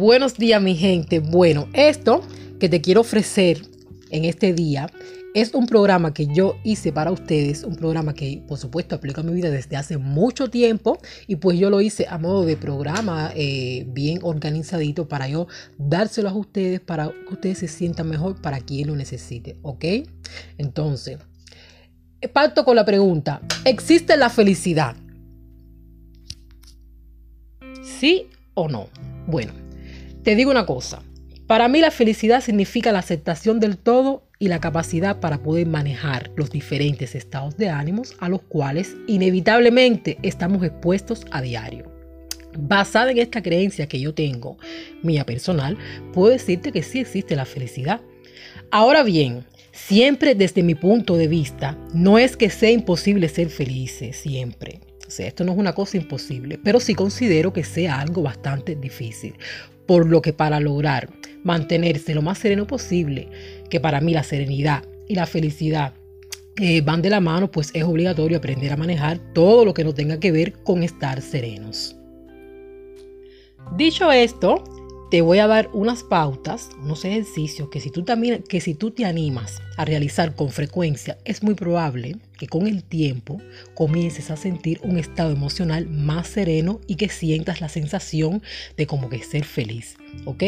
Buenos días mi gente. Bueno, esto que te quiero ofrecer en este día es un programa que yo hice para ustedes, un programa que por supuesto aplica a mi vida desde hace mucho tiempo y pues yo lo hice a modo de programa eh, bien organizadito para yo dárselo a ustedes para que ustedes se sientan mejor para quien lo necesite, ¿ok? Entonces, parto con la pregunta, ¿existe la felicidad? ¿Sí o no? Bueno, te digo una cosa, para mí la felicidad significa la aceptación del todo y la capacidad para poder manejar los diferentes estados de ánimos a los cuales inevitablemente estamos expuestos a diario. Basada en esta creencia que yo tengo, mía personal, puedo decirte que sí existe la felicidad. Ahora bien, siempre desde mi punto de vista, no es que sea imposible ser felices, siempre. Esto no es una cosa imposible, pero sí considero que sea algo bastante difícil por lo que para lograr mantenerse lo más sereno posible, que para mí la serenidad y la felicidad eh, van de la mano, pues es obligatorio aprender a manejar todo lo que no tenga que ver con estar serenos. Dicho esto, te voy a dar unas pautas, unos ejercicios que si tú también, que si tú te animas a realizar con frecuencia, es muy probable que con el tiempo comiences a sentir un estado emocional más sereno y que sientas la sensación de como que ser feliz, ¿ok?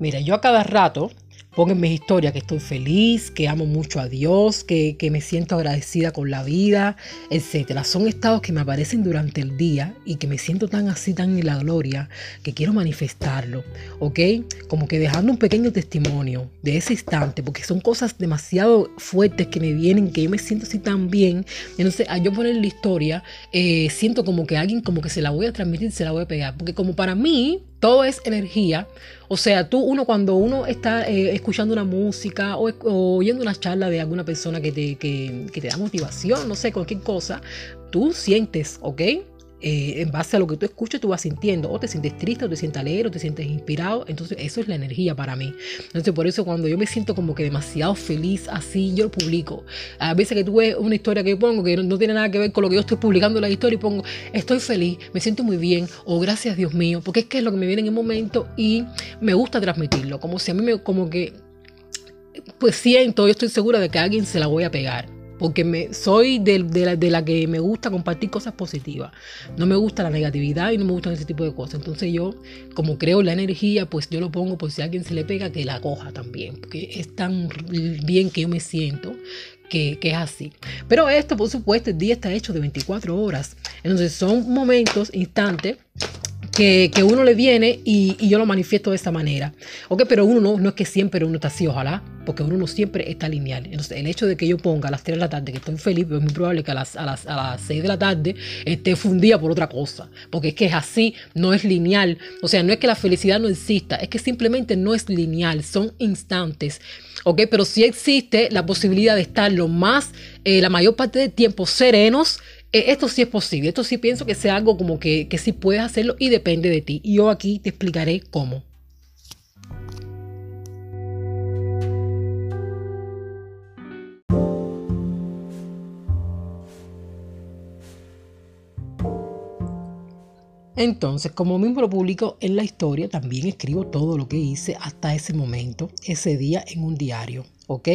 Mira, yo a cada rato Pongo en mis historias que estoy feliz, que amo mucho a Dios, que, me siento agradecida con la vida, etc. Son estados que me aparecen durante el día y que me siento tan así, tan en la gloria, que quiero manifestarlo, ¿ok? Como que dejando un pequeño testimonio de ese instante, porque son cosas demasiado fuertes que me vienen, que yo me siento así tan bien. Entonces, al yo poner la historia, eh, siento como que alguien como que se la voy a transmitir, se la voy a pegar, porque como para mí, todo es energía. O sea, tú, uno, cuando uno está eh, escuchando una música o, oyendo una charla de alguna persona que te, que te da motivación, no sé, cualquier cosa, tú sientes, ¿ok? Eh, en base a lo que tú escuchas, tú vas sintiendo, o te sientes triste, o te sientes alegre, o te sientes inspirado. Entonces, eso es la energía para mí. Entonces, por eso, cuando yo me siento como que demasiado feliz así, yo lo publico. A veces que tú ves una historia que yo pongo que no, tiene nada que ver con lo que yo estoy publicando en la historia y pongo, estoy feliz, me siento muy bien, o gracias Dios mío, porque es que es lo que me viene en el momento y me gusta transmitirlo. Como si a mí me, como que, pues siento, yo estoy segura de que a alguien se la voy a pegar porque soy de, la, que me gusta compartir cosas positivas. No me gusta la negatividad y no me gustan ese tipo de cosas. Entonces yo, como creo la energía, pues yo lo pongo por si a alguien se le pega, que la coja también, porque es tan bien que yo me siento que, es así. Pero esto, por supuesto, el día está hecho de 24 horas. Entonces son momentos, instantes que, uno le viene y, yo lo manifiesto de esta manera. Ok, pero uno no, no es que siempre uno está así, ojalá, porque uno no siempre está lineal. Entonces, el hecho de que yo ponga a las 3 de la tarde que estoy feliz, es muy probable que a las, a las, a las 6 de la tarde esté fundida por otra cosa. Porque es que es así, no es lineal. O sea, no es que la felicidad no exista, es que simplemente no es lineal, son instantes. Ok, pero sí existe la posibilidad de estar lo más, eh, la mayor parte del tiempo serenos esto sí es posible, esto sí pienso que sea algo como que, que sí puedes hacerlo y depende de ti. Y yo aquí te explicaré cómo. Entonces, como mismo lo publico en la historia, también escribo todo lo que hice hasta ese momento, ese día en un diario. ¿Ok?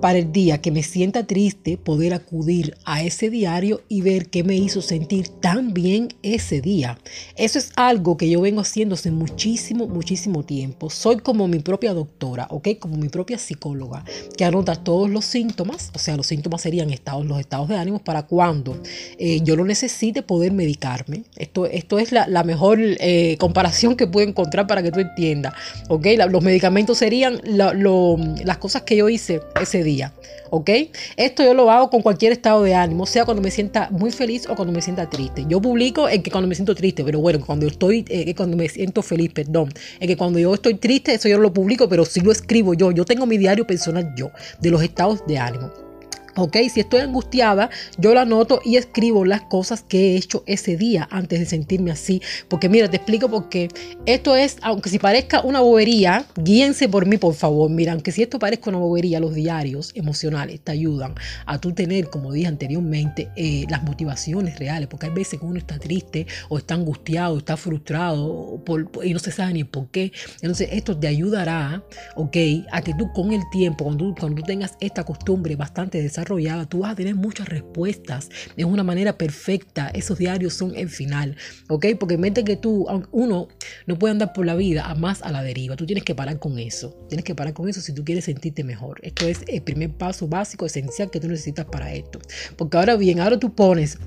Para el día que me sienta triste, poder acudir a ese diario y ver qué me hizo sentir tan bien ese día. Eso es algo que yo vengo haciendo hace muchísimo, muchísimo tiempo. Soy como mi propia doctora, ¿ok? Como mi propia psicóloga, que anota todos los síntomas, o sea, los síntomas serían estados, los estados de ánimo para cuando eh, yo lo necesite poder medicarme. Esto, esto es la, mejor eh, comparación que puedo encontrar para que tú entiendas, ¿ok? los medicamentos serían las cosas que yo hice ese día. ¿Ok? Esto yo lo hago con cualquier estado de ánimo, sea cuando me sienta muy feliz o cuando me sienta triste. Yo publico en que cuando me siento triste, pero bueno, cuando estoy, eh, cuando me siento feliz, perdón. En que cuando yo estoy triste, eso yo lo publico, pero sí lo escribo yo. Yo tengo mi diario personal yo, de los estados de ánimo. Ok, si estoy angustiada, yo la anoto y escribo las cosas que he hecho ese día antes de sentirme así. Porque mira, te explico porque esto es, aunque si parezca una bobería, guíense por mí, por favor. Mira, aunque si esto parezca una bobería, los diarios emocionales te ayudan a tú tener, como dije anteriormente, eh, las motivaciones reales. Porque hay veces que uno está triste o está angustiado, está frustrado y no se sabe ni por qué. Entonces, esto te ayudará, ok, a que tú con el tiempo, cuando cuando tú tengas esta costumbre bastante desarrollada, tú vas a tener muchas respuestas de una manera perfecta. Esos diarios son el final, ¿ok? Porque mente que tú, uno no puede andar por la vida a más a la deriva. Tú tienes que parar con eso. Tienes que parar con eso si tú quieres sentirte mejor. Esto es el primer paso básico, esencial que tú necesitas para esto. Porque ahora bien, ahora tú pones...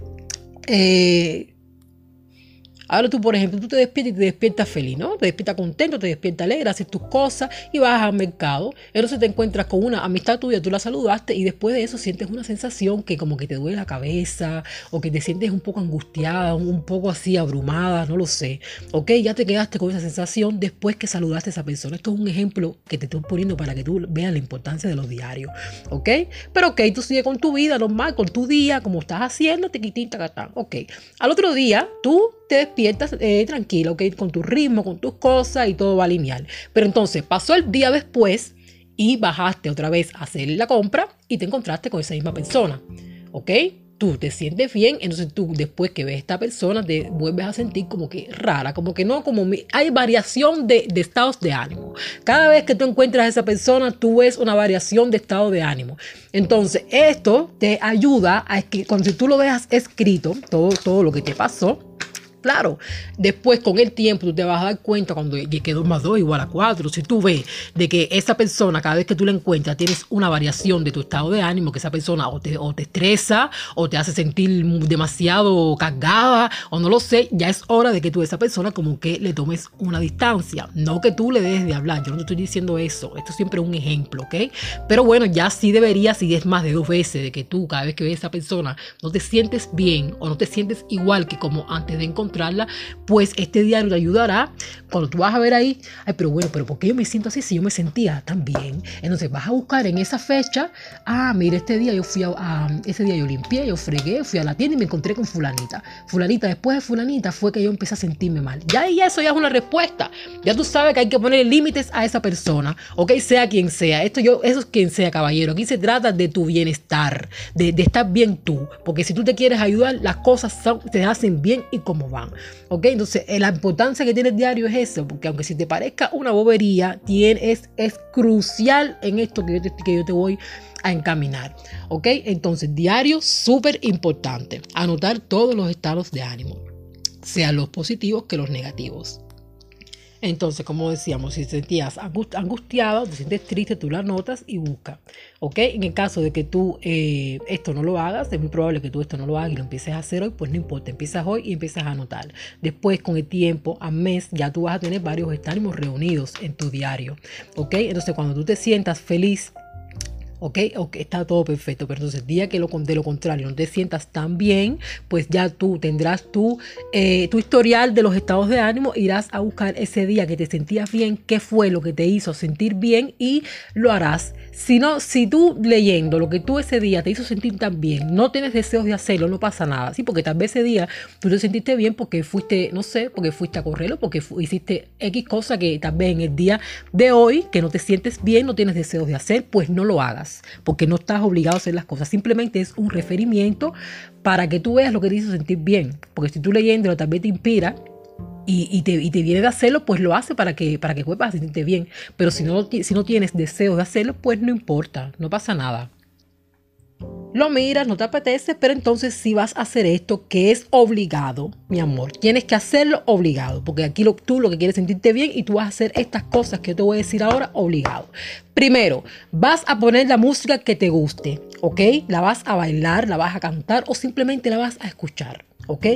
Eh, Ahora tú, por ejemplo, tú te despiertas y te despiertas feliz, ¿no? Te despiertas contento, te despiertas alegre, haces tus cosas y vas al mercado. Entonces te encuentras con una amistad tuya, tú la saludaste y después de eso sientes una sensación que como que te duele la cabeza o que te sientes un poco angustiada, un poco así abrumada, no lo sé. ¿Ok? Ya te quedaste con esa sensación después que saludaste a esa persona. Esto es un ejemplo que te estoy poniendo para que tú veas la importancia de los diarios. ¿Ok? Pero ok, tú sigues con tu vida normal, con tu día, como estás haciendo, te quitín, Ok. Al otro día, tú te despiertas eh, tranquilo, con tu ritmo, con tus cosas y todo va lineal. Pero entonces pasó el día después y bajaste otra vez a hacer la compra y te encontraste con esa misma persona. ¿Ok? Tú te sientes bien, entonces tú después que ves a esta persona te vuelves a sentir como que rara, como que no, como hay variación de, de, estados de ánimo. Cada vez que tú encuentras a esa persona, tú ves una variación de estado de ánimo. Entonces, esto te ayuda a que cuando tú lo veas escrito, todo, todo lo que te pasó, Claro, después con el tiempo tú te vas a dar cuenta cuando que 2 más 2 igual a 4. Si tú ves de que esa persona, cada vez que tú la encuentras, tienes una variación de tu estado de ánimo, que esa persona o te, o te estresa o te hace sentir demasiado cargada o no lo sé, ya es hora de que tú a esa persona como que le tomes una distancia. No que tú le dejes de hablar, yo no te estoy diciendo eso. Esto siempre es un ejemplo, ¿ok? Pero bueno, ya sí debería, si es más de dos veces de que tú cada vez que ves a esa persona no te sientes bien o no te sientes igual que como antes de encontrar pues este diario te ayudará cuando tú vas a ver ahí, ay, pero bueno, pero ¿por qué yo me siento así si yo me sentía tan bien? Entonces vas a buscar en esa fecha, ah, mira, este día yo fui a, ese día yo limpié, yo fregué, fui a la tienda y me encontré con fulanita. Fulanita, después de fulanita fue que yo empecé a sentirme mal. Ya y eso ya es una respuesta. Ya tú sabes que hay que poner límites a esa persona, ok, sea quien sea. Esto yo, eso es quien sea, caballero. Aquí se trata de tu bienestar, de, estar bien tú, porque si tú te quieres ayudar, las cosas te hacen bien y como van. ¿Ok? Entonces, eh, la importancia que tiene el diario es eso, porque aunque si te parezca una bobería, es, es crucial en esto que yo, te, que yo te voy a encaminar. ¿Ok? Entonces, diario súper importante. Anotar todos los estados de ánimo, sean los positivos que los negativos. Entonces, como decíamos, si te sentías angustiado, te sientes triste, tú la notas y busca. ¿Ok? En el caso de que tú eh, esto no lo hagas, es muy probable que tú esto no lo hagas y lo empieces a hacer hoy, pues no importa, empiezas hoy y empiezas a anotar. Después, con el tiempo, a mes, ya tú vas a tener varios ánimos reunidos en tu diario. ¿Ok? Entonces, cuando tú te sientas feliz, ¿ok? Ok, está todo perfecto, pero entonces el día que de lo contrario no te sientas tan bien, pues ya tú tendrás tu, eh, tu historial de los estados de ánimo, irás a buscar ese día que te sentías bien, qué fue lo que te hizo sentir bien y lo harás. Si no, si tú leyendo lo que tú ese día te hizo sentir tan bien, no tienes deseos de hacerlo, no pasa nada, ¿sí? Porque tal vez ese día tú te sentiste bien porque fuiste, no sé, porque fuiste a correrlo, porque hiciste X cosa que tal vez en el día de hoy, que no te sientes bien, no tienes deseos de hacer, pues no lo hagas porque no estás obligado a hacer las cosas. Simplemente es un referimiento para que tú veas lo que te hizo sentir bien. Porque si tú leyéndolo también te inspira y, te, viene de hacerlo, pues lo hace para que, para que sentirte bien. Pero si no, si no tienes deseo de hacerlo, pues no importa, no pasa nada lo miras, no te apetece, pero entonces si vas a hacer esto que es obligado, mi amor, tienes que hacerlo obligado, porque aquí tú lo que quieres sentirte bien y tú vas a hacer estas cosas que te voy a decir ahora obligado. Primero, vas a poner la música que te guste, ¿ok? La vas a bailar, la vas a cantar o simplemente la vas a escuchar, ¿ok?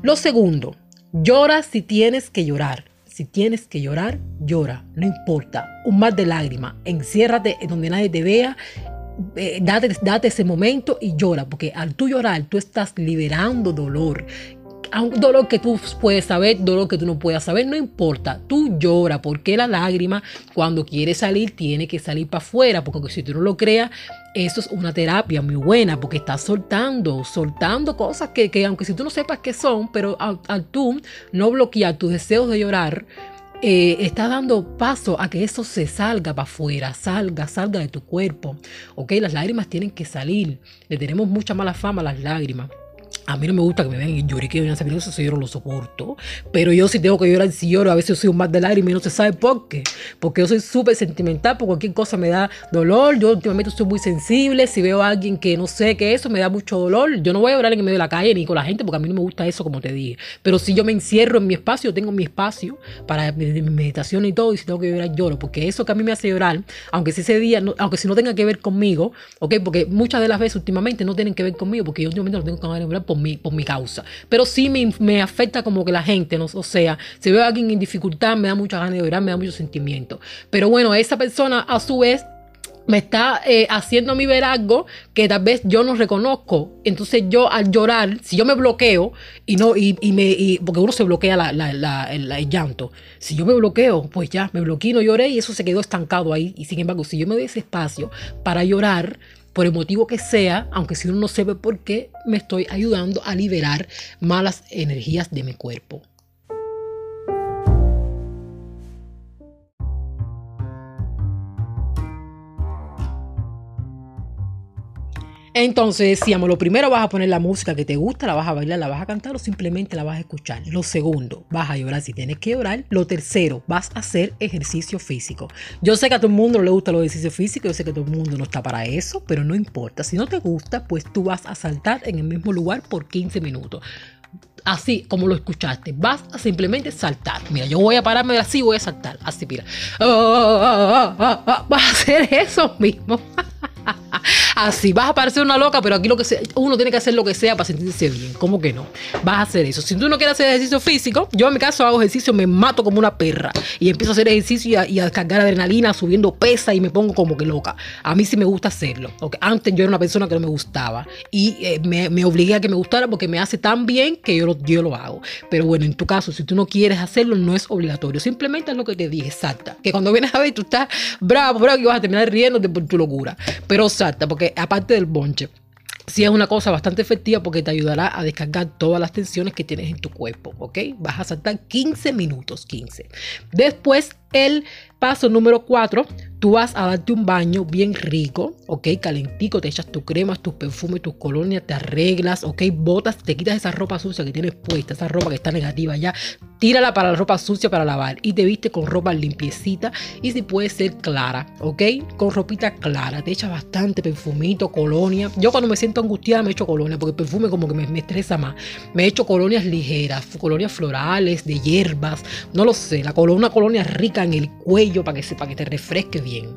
Lo segundo, llora si tienes que llorar. Si tienes que llorar, llora, no importa. Un mar de lágrimas, enciérrate en donde nadie te vea eh, date, ese momento y llora, porque al tú llorar, tú estás liberando dolor dolor que tú puedes saber, dolor que tú no puedas saber, no importa. Tú llora porque la lágrima cuando quiere salir tiene que salir para afuera, porque si tú no lo creas, eso es una terapia muy buena porque estás soltando, soltando cosas que, aunque si tú no sepas qué son, pero al, tú no bloquear tus deseos de llorar, eh, estás dando paso a que eso se salga para afuera, salga, salga de tu cuerpo. Ok, las lágrimas tienen que salir. Le tenemos mucha mala fama a las lágrimas. A mí no me gusta que me vean en lloriqueo y en eso yo no lo soporto. Pero yo sí tengo que llorar si lloro. A veces soy un más de lágrimas y no se sabe por qué. Porque yo soy súper sentimental, por cualquier cosa me da dolor. Yo últimamente soy muy sensible. Si veo a alguien que no sé qué eso, me da mucho dolor. Yo no voy a llorar en medio de la calle ni con la gente porque a mí no me gusta eso, como te dije. Pero si yo me encierro en mi espacio, tengo mi espacio para mi, meditación y todo. Y si tengo que llorar, lloro. Porque eso que a mí me hace llorar, aunque si ese día, aunque si no tenga que ver conmigo, ¿ok? Porque muchas de las veces últimamente no tienen que ver conmigo porque yo últimamente no tengo que llorar por mi, por mi causa. Pero sí me, me, afecta como que la gente, ¿no? o sea, si veo a alguien en dificultad, me da mucha ganas de llorar, me da mucho sentimiento. Pero bueno, esa persona a su vez me está eh, haciendo a mí ver algo que tal vez yo no reconozco. Entonces yo al llorar, si yo me bloqueo y no, y, me, porque uno se bloquea el, llanto. Si yo me bloqueo, pues ya, me bloqueé, no lloré y eso se quedó estancado ahí. Y sin embargo, si yo me doy ese espacio para llorar, por el motivo que sea, aunque si uno no sabe por qué, me estoy ayudando a liberar malas energías de mi cuerpo. Entonces decíamos, lo primero vas a poner la música que te gusta, la vas a bailar, la vas a cantar o simplemente la vas a escuchar. Lo segundo, vas a llorar si tienes que llorar. Lo tercero, vas a hacer ejercicio físico. Yo sé que a todo el mundo le gusta los ejercicios físicos, yo sé que todo el mundo no está para eso, pero no importa. Si no te gusta, pues tú vas a saltar en el mismo lugar por 15 minutos así como lo escuchaste. Vas a simplemente saltar. Mira, yo voy a pararme así, voy a saltar. Así, mira. Ah, vas a hacer eso mismo. así. Vas a parecer una loca, pero aquí lo que sea, uno tiene que hacer lo que sea para sentirse bien. ¿Cómo que no? Vas a hacer eso. Si tú no quieres hacer ejercicio físico, yo en mi caso hago ejercicio, me mato como una perra y empiezo a hacer ejercicio y a, descargar adrenalina, subiendo pesa y me pongo como que loca. A mí sí me gusta hacerlo. Antes yo era una persona que no me gustaba y eh, me, obligué a que me gustara porque me hace tan bien que yo lo, hago. Pero bueno, en tu caso, si tú no quieres hacerlo, no es obligatorio. Simplemente es lo que te dije, salta. Que cuando vienes a ver, tú estás bravo, bravo, y vas a terminar riéndote por tu locura. Pero salta, porque aparte del bonche, sí es una cosa bastante efectiva porque te ayudará a descargar todas las tensiones que tienes en tu cuerpo, ¿ok? Vas a saltar 15 minutos, 15. Después, el paso número 4, tú vas a darte un baño bien rico, ¿ok? Calentico, te echas tus cremas, tus perfumes, tus colonias, te arreglas, ¿ok? Botas, te quitas esa ropa sucia que tienes puesta, esa ropa que está negativa ya, tírala para la ropa sucia para lavar y te viste con ropa limpiecita y si puede ser clara, ¿ok? Con ropita clara, te echas bastante perfumito, colonia. Yo cuando me siento angustiada me echo colonia porque el perfume como que me, estresa más. Me echo colonias ligeras, colonias florales, de hierbas, no lo sé, la una colonia rica en el cuello para que, sepa que te refresque bien.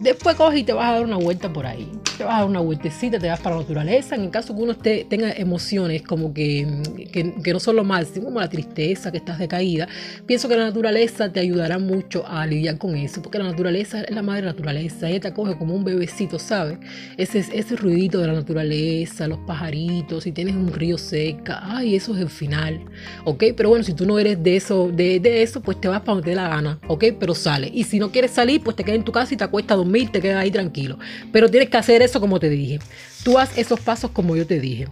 Después coges y te vas a dar una vuelta por ahí. Te vas a dar una vueltecita, te vas para la naturaleza. En el caso que uno tenga emociones como que, que, no son lo más, como la tristeza, que estás decaída, pienso que la naturaleza te ayudará mucho a lidiar con eso. Porque la naturaleza es la madre naturaleza. Ella te acoge como un bebecito, ¿sabes? Ese, ese ruidito de la naturaleza, los pajaritos, si tienes un río seca, ay, eso es el final. ¿Ok? Pero bueno, si tú no eres de eso, de, de eso, pues te vas para donde te dé la gana. ¿Ok? Pero sale. Y si no quieres salir, pues te quedas en tu casa y te acuestas a dormir te quedas ahí tranquilo. Pero tienes que hacer eso como te dije. Tú haz esos pasos como yo te dije.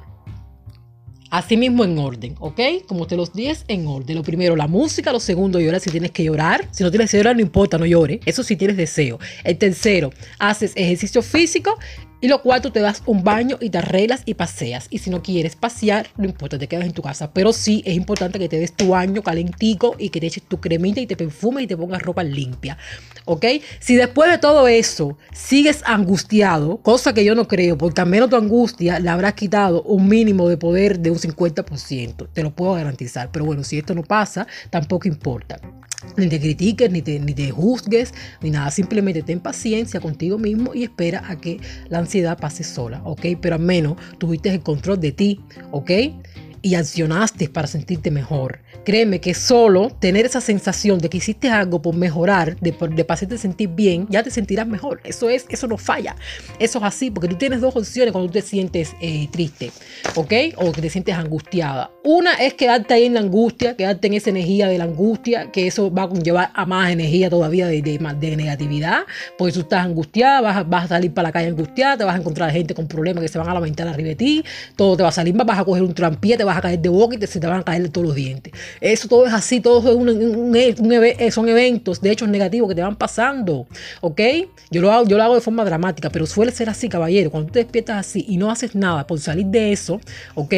Así mismo en orden, ¿ok? Como te los dije, en orden. Lo primero, la música. Lo segundo, llorar si tienes que llorar. Si no tienes que llorar, no importa, no llores. Eso sí tienes deseo. El tercero, haces ejercicio físico. Y lo cuarto, te das un baño y te arreglas y paseas. Y si no quieres pasear, no importa, te quedas en tu casa. Pero sí es importante que te des tu baño calentico y que te eches tu cremita y te perfumes y te pongas ropa limpia. ¿Ok? Si después de todo eso sigues angustiado, cosa que yo no creo, porque al menos tu angustia le habrás quitado un mínimo de poder de un 50%. Te lo puedo garantizar. Pero bueno, si esto no pasa, tampoco importa ni te critiques, ni te, ni te juzgues, ni nada. Simplemente ten paciencia contigo mismo y espera a que la ansiedad pase sola, ¿ok? Pero al menos tuviste el control de ti, ¿ok? Y accionaste para sentirte mejor. Créeme que solo tener esa sensación de que hiciste algo por mejorar, de, de hacerte sentir bien, ya te sentirás mejor. Eso es, eso no falla. Eso es así, porque tú tienes dos opciones cuando tú te sientes eh, triste, ¿ok? O que te sientes angustiada. Una es quedarte ahí en la angustia, quedarte en esa energía de la angustia, que eso va a conllevar a más energía todavía de, de, de negatividad, porque tú estás angustiada, vas, vas a salir para la calle angustiada, te vas a encontrar gente con problemas que se van a lamentar arriba de ti, todo te va a salir, vas a coger un trampié, te vas a caer de boca y te, se te van a caer todos los dientes. Eso todo es así, todo son eventos de hechos negativos que te van pasando, ¿ok? Yo lo, hago, yo lo hago de forma dramática, pero suele ser así, caballero. Cuando te despiertas así y no haces nada por salir de eso, ¿ok?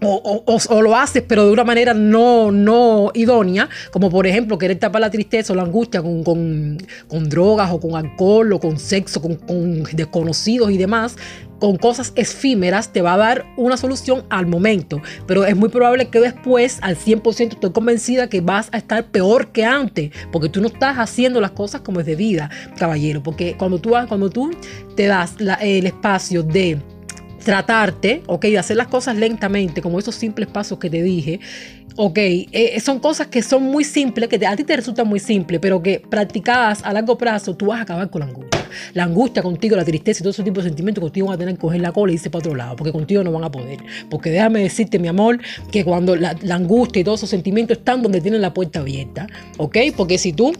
O, o, lo haces, pero de una manera no, no idónea, como por ejemplo querer tapar la tristeza o la angustia con, con, con drogas o con alcohol o con sexo, con, desconocidos y demás, con cosas efímeras, te va a dar una solución al momento. Pero es muy probable que después, al 100%, estoy convencida que vas a estar peor que antes, porque tú no estás haciendo las cosas como es debida, caballero. Porque cuando tú, cuando tú te das el espacio de tratarte, ok, de hacer las cosas lentamente, como esos simples pasos que te dije, ok, eh, son cosas que son muy simples, que a ti te resultan muy simples, pero que practicadas a largo plazo, tú vas a acabar con la angustia. La angustia contigo, la tristeza y todo ese tipo de sentimientos contigo van a tener que coger la cola y irse para otro lado, porque contigo no van a poder. Porque déjame decirte, mi amor, que cuando la, la angustia y todos esos sentimientos están donde tienen la puerta abierta, ok, porque si tú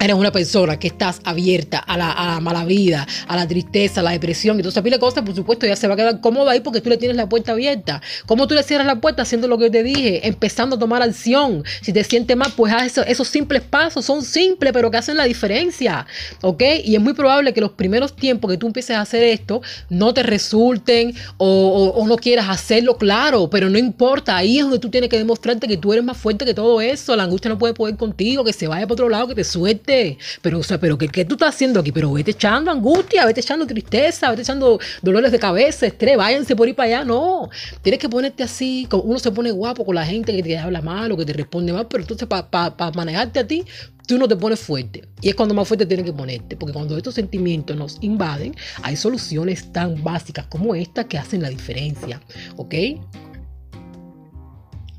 eres una persona que estás abierta a la, mala vida, a la tristeza, a la depresión y toda esa pila de cosas, por supuesto, ya se va a quedar cómoda ahí porque tú le tienes la puerta abierta. ¿Cómo tú le cierras la puerta haciendo lo que te dije? Empezando a tomar acción. Si te sientes mal, pues haz eso, esos simples pasos. Son simples, pero que hacen la diferencia. ¿Ok? Y es muy probable que los primeros tiempos que tú empieces a hacer esto no te resulten o, o no quieras hacerlo, claro, pero no importa. Ahí es donde tú tienes que demostrarte que tú eres más fuerte que todo eso. La angustia no puede poder contigo, que se vaya para otro lado, que te suelte pero, o sea, pero ¿qué, tú estás haciendo aquí? Pero vete echando angustia, vete echando tristeza, vete echando dolores de cabeza, estrés, váyanse por ir para allá. No, tienes que ponerte así, uno se pone guapo con la gente que te habla mal o que te responde mal, pero entonces para manejarte a ti, tú no te pones fuerte. Y es cuando más fuerte tienes que ponerte, porque cuando estos sentimientos nos invaden, hay soluciones tan básicas como esta que hacen la diferencia, ¿ok?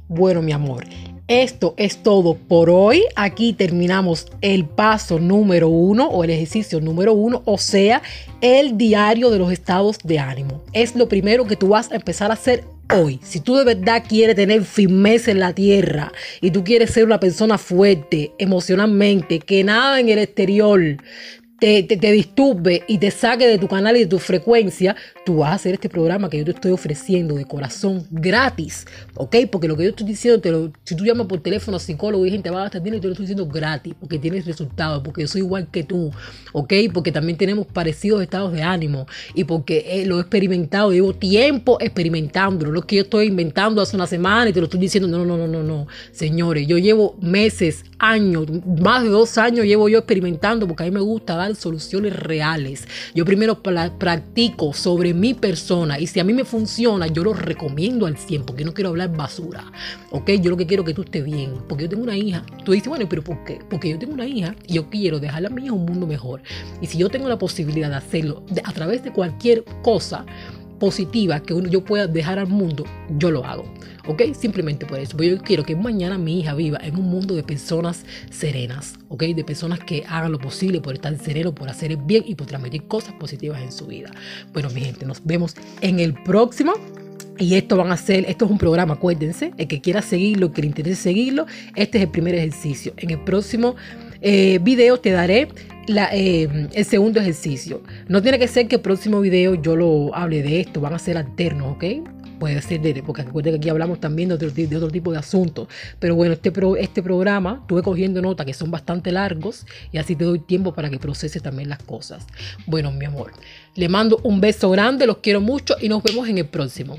Bueno, mi amor, esto es todo por hoy. Aquí terminamos el paso número uno o el ejercicio número uno, o sea, el diario de los estados de ánimo. Es lo primero que tú vas a empezar a hacer hoy. Si tú de verdad quieres tener firmeza en la tierra y tú quieres ser una persona fuerte emocionalmente, que nada en el exterior te, disturbe y te saque de tu canal y de tu frecuencia, tú vas a hacer este programa que yo te estoy ofreciendo de corazón gratis, ¿ok? Porque lo que yo estoy diciendo, te si tú llamas por teléfono a psicólogo y gente va a estar y te lo estoy diciendo gratis, porque tienes resultados, porque yo soy igual que tú, ¿ok? Porque también tenemos parecidos estados de ánimo y porque eh, lo he experimentado, llevo tiempo experimentándolo, lo que yo estoy inventando hace una semana y te lo estoy diciendo, no, no, no, no, no, señores, yo llevo meses, años, más de dos años llevo yo experimentando porque a mí me gusta dar soluciones reales. Yo primero practico sobre mi persona y si a mí me funciona, yo lo recomiendo al 100 porque no quiero hablar basura. ¿Ok? Yo lo que quiero es que tú estés bien porque yo tengo una hija. Tú dices, bueno, pero ¿por qué? Porque yo tengo una hija y yo quiero dejarle a mi hija un mundo mejor. Y si yo tengo la posibilidad de hacerlo a través de cualquier cosa, positiva que yo pueda dejar al mundo, yo lo hago. ¿Ok? Simplemente por eso. Porque yo quiero que mañana mi hija viva en un mundo de personas serenas. ¿Ok? De personas que hagan lo posible por estar sereno, por hacer el bien y por transmitir cosas positivas en su vida. Bueno, mi gente, nos vemos en el próximo. Y esto van a ser, esto es un programa, acuérdense, el que quiera seguirlo, que le interese seguirlo, este es el primer ejercicio. En el próximo eh, video te daré eh, el segundo ejercicio. No tiene que ser que el próximo video yo lo hable de esto, van a ser alternos, ¿ok? Puede ser de, porque recuerden que aquí hablamos también de otro, tipo de asuntos. Pero bueno, este, este programa estuve cogiendo notas que son bastante largos y así te doy tiempo para que proceses también las cosas. Bueno, mi amor, le mando un beso grande, los quiero mucho y nos vemos en el próximo.